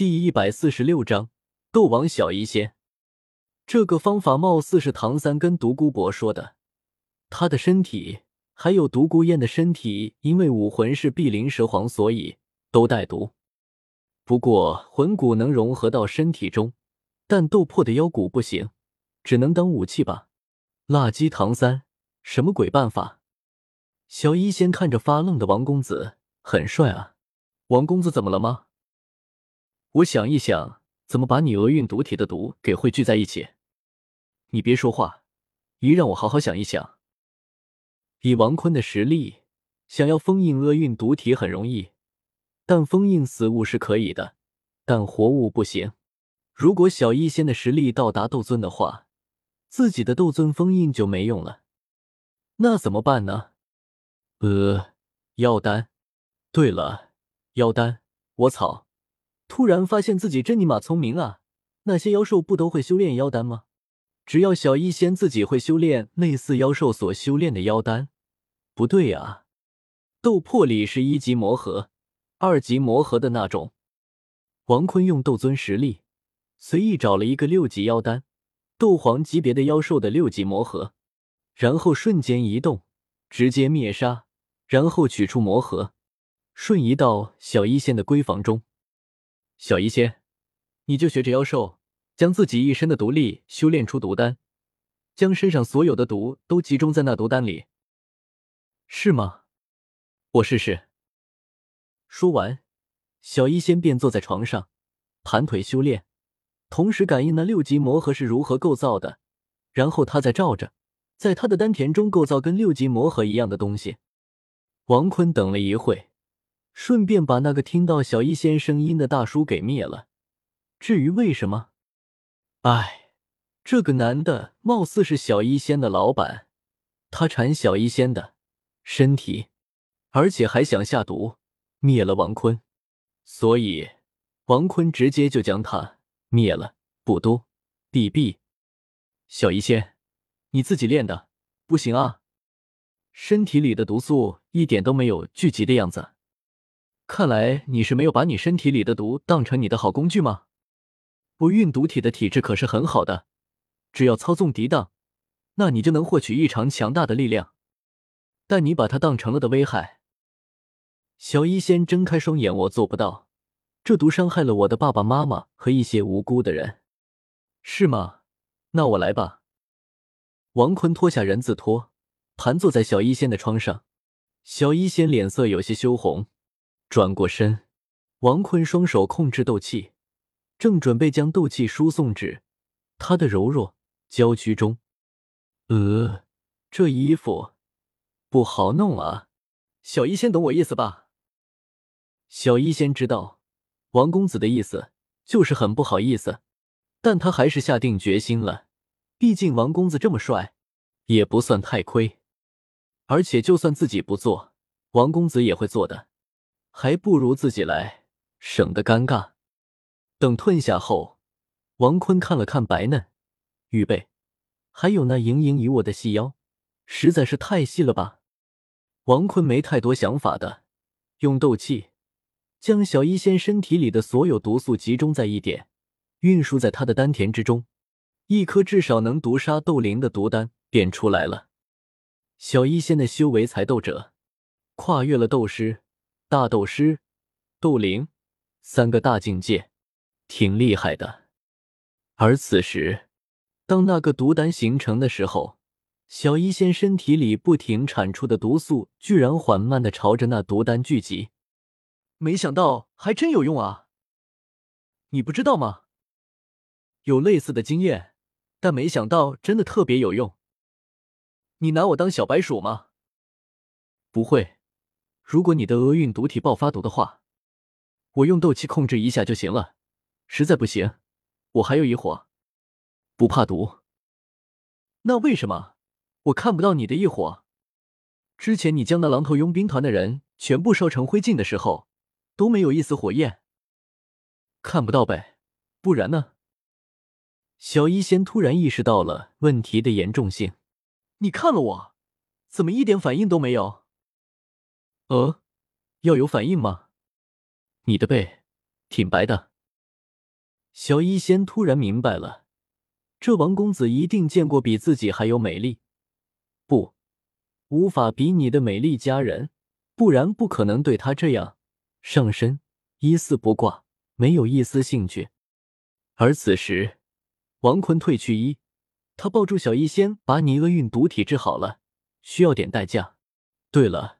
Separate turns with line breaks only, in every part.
第一百四十六章斗王小医仙。这个方法貌似是唐三跟独孤博说的。他的身体还有独孤雁的身体，因为武魂是碧鳞蛇皇，所以都带毒。不过魂骨能融合到身体中，但斗破的妖骨不行，只能当武器吧。辣鸡唐三，什么鬼办法？小医仙看着发愣的王公子，很帅啊。王公子怎么了吗？我想一想，怎么把你厄运毒体的毒给汇聚在一起。你别说话，一让我好好想一想。以王坤的实力，想要封印厄运毒体很容易，但封印死物是可以的，但活物不行。如果小医仙的实力到达斗尊的话，自己的斗尊封印就没用了。那怎么办呢？呃，妖丹。对了，妖丹。我操！突然发现自己真尼玛聪明啊！那些妖兽不都会修炼妖丹吗？只要小医仙自己会修炼类似妖兽所修炼的妖丹，不对呀，斗破里是一级魔核、二级魔核的那种。王坤用斗尊实力，随意找了一个六级妖丹，斗皇级别的妖兽的六级魔核，然后瞬间移动，直接灭杀，然后取出魔核，瞬移到小医仙的闺房中。小医仙，你就学着妖兽。将自己一身的毒力修炼出毒丹，将身上所有的毒都集中在那毒丹里，是吗？我试试。说完，小医仙便坐在床上，盘腿修炼，同时感应那六级魔核是如何构造的，然后他再照着，在他的丹田中构造跟六级魔核一样的东西。王坤等了一会，顺便把那个听到小医仙声音的大叔给灭了。至于为什么？哎，这个男的貌似是小医仙的老板，他馋小医仙的身体，而且还想下毒灭了王坤，所以王坤直接就将他灭了。不多，B B，小医仙，你自己练的不行啊，身体里的毒素一点都没有聚集的样子，看来你是没有把你身体里的毒当成你的好工具吗？我运毒体的体质可是很好的，只要操纵涤荡，那你就能获取异常强大的力量。但你把它当成了的危害。小医仙睁开双眼，我做不到。这毒伤害了我的爸爸妈妈和一些无辜的人，是吗？那我来吧。王坤脱下人字拖，盘坐在小医仙的床上。小医仙脸色有些羞红，转过身。王坤双手控制斗气。正准备将斗气输送至他的柔弱娇躯中，呃，这衣服不好弄啊！小医仙懂我意思吧？小医仙知道王公子的意思就是很不好意思，但他还是下定决心了。毕竟王公子这么帅，也不算太亏。而且就算自己不做，王公子也会做的，还不如自己来，省得尴尬。等吞下后，王坤看了看白嫩玉背，还有那盈盈一握的细腰，实在是太细了吧。王坤没太多想法的，用斗气将小医仙身体里的所有毒素集中在一点，运输在他的丹田之中，一颗至少能毒杀斗灵的毒丹便出来了。小医仙的修为才斗者，跨越了斗师、大斗师、斗灵三个大境界。挺厉害的，而此时，当那个毒丹形成的时候，小医仙身体里不停产出的毒素，居然缓慢的朝着那毒丹聚集。没想到还真有用啊！你不知道吗？有类似的经验，但没想到真的特别有用。你拿我当小白鼠吗？不会，如果你的厄运毒体爆发毒的话，我用斗气控制一下就行了。实在不行，我还有一火，不怕毒。那为什么我看不到你的异火？之前你将那狼头佣兵团的人全部烧成灰烬的时候，都没有一丝火焰。看不到呗？不然呢？小医仙突然意识到了问题的严重性。你看了我，怎么一点反应都没有？呃要有反应吗？你的背挺白的。小医仙突然明白了这王公子一定见过比自己还要美丽。不无法比拟的美丽佳人不然不可能对她这样上身一丝不挂没有一丝兴趣。而此时王坤褪去衣他抱住小医仙把你厄运毒体治好了需要点代价。对了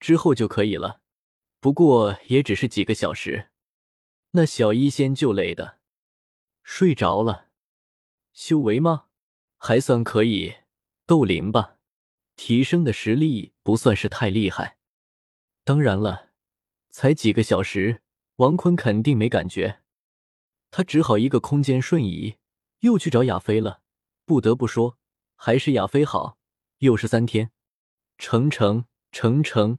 之后就可以了。不过也只是几个小时，那小医仙就累的睡着了。修为吗？还算可以，斗灵吧，提升的实力不算是太厉害。当然了，才几个小时，王坤肯定没感觉。他只好一个空间瞬移，又去找亚飞了。不得不说，还是亚飞好。又是三天，成成成成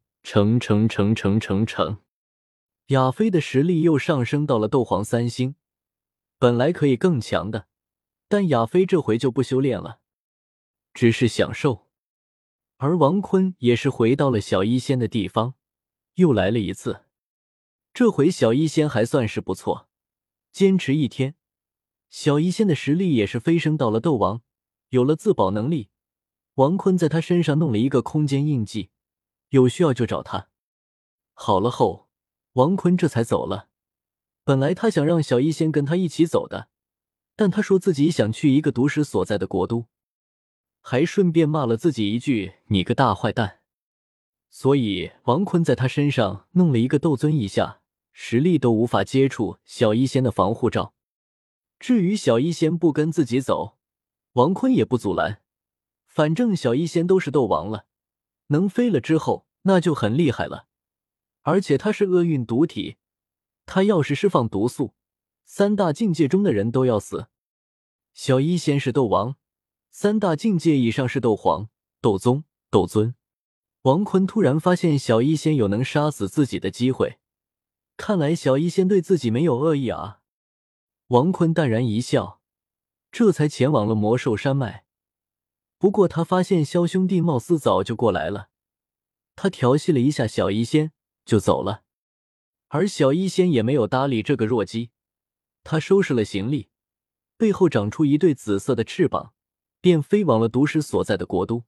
成成成成成成亚飞的实力又上升到了斗皇三星，本来可以更强的。但亚飞这回就不修炼了，只是享受。而王坤也是回到了小医仙的地方，又来了一次。这回小医仙还算是不错，坚持一天，小医仙的实力也是飞升到了斗王，有了自保能力。王坤在他身上弄了一个空间印记，有需要就找他。好了后，王坤这才走了。本来他想让小医仙跟他一起走的。但他说自己想去一个毒师所在的国都，还顺便骂了自己一句“你个大坏蛋”。所以王坤在他身上弄了一个斗尊以下实力都无法接触小医仙的防护罩。至于小医仙不跟自己走，王坤也不阻拦。反正小医仙都是斗王了，能飞了之后那就很厉害了。而且他是厄运毒体，他要是释放毒素。三大境界中的人都要死。小医仙是斗王，三大境界以上是斗皇、斗宗、斗尊。王坤突然发现小医仙有能杀死自己的机会，看来小医仙对自己没有恶意啊。王坤淡然一笑，这才前往了魔兽山脉。不过他发现萧兄弟貌似早就过来了，他调戏了一下小医仙就走了，而小医仙也没有搭理这个弱鸡。他收拾了行李，背后长出一对紫色的翅膀，便飞往了毒师所在的国都。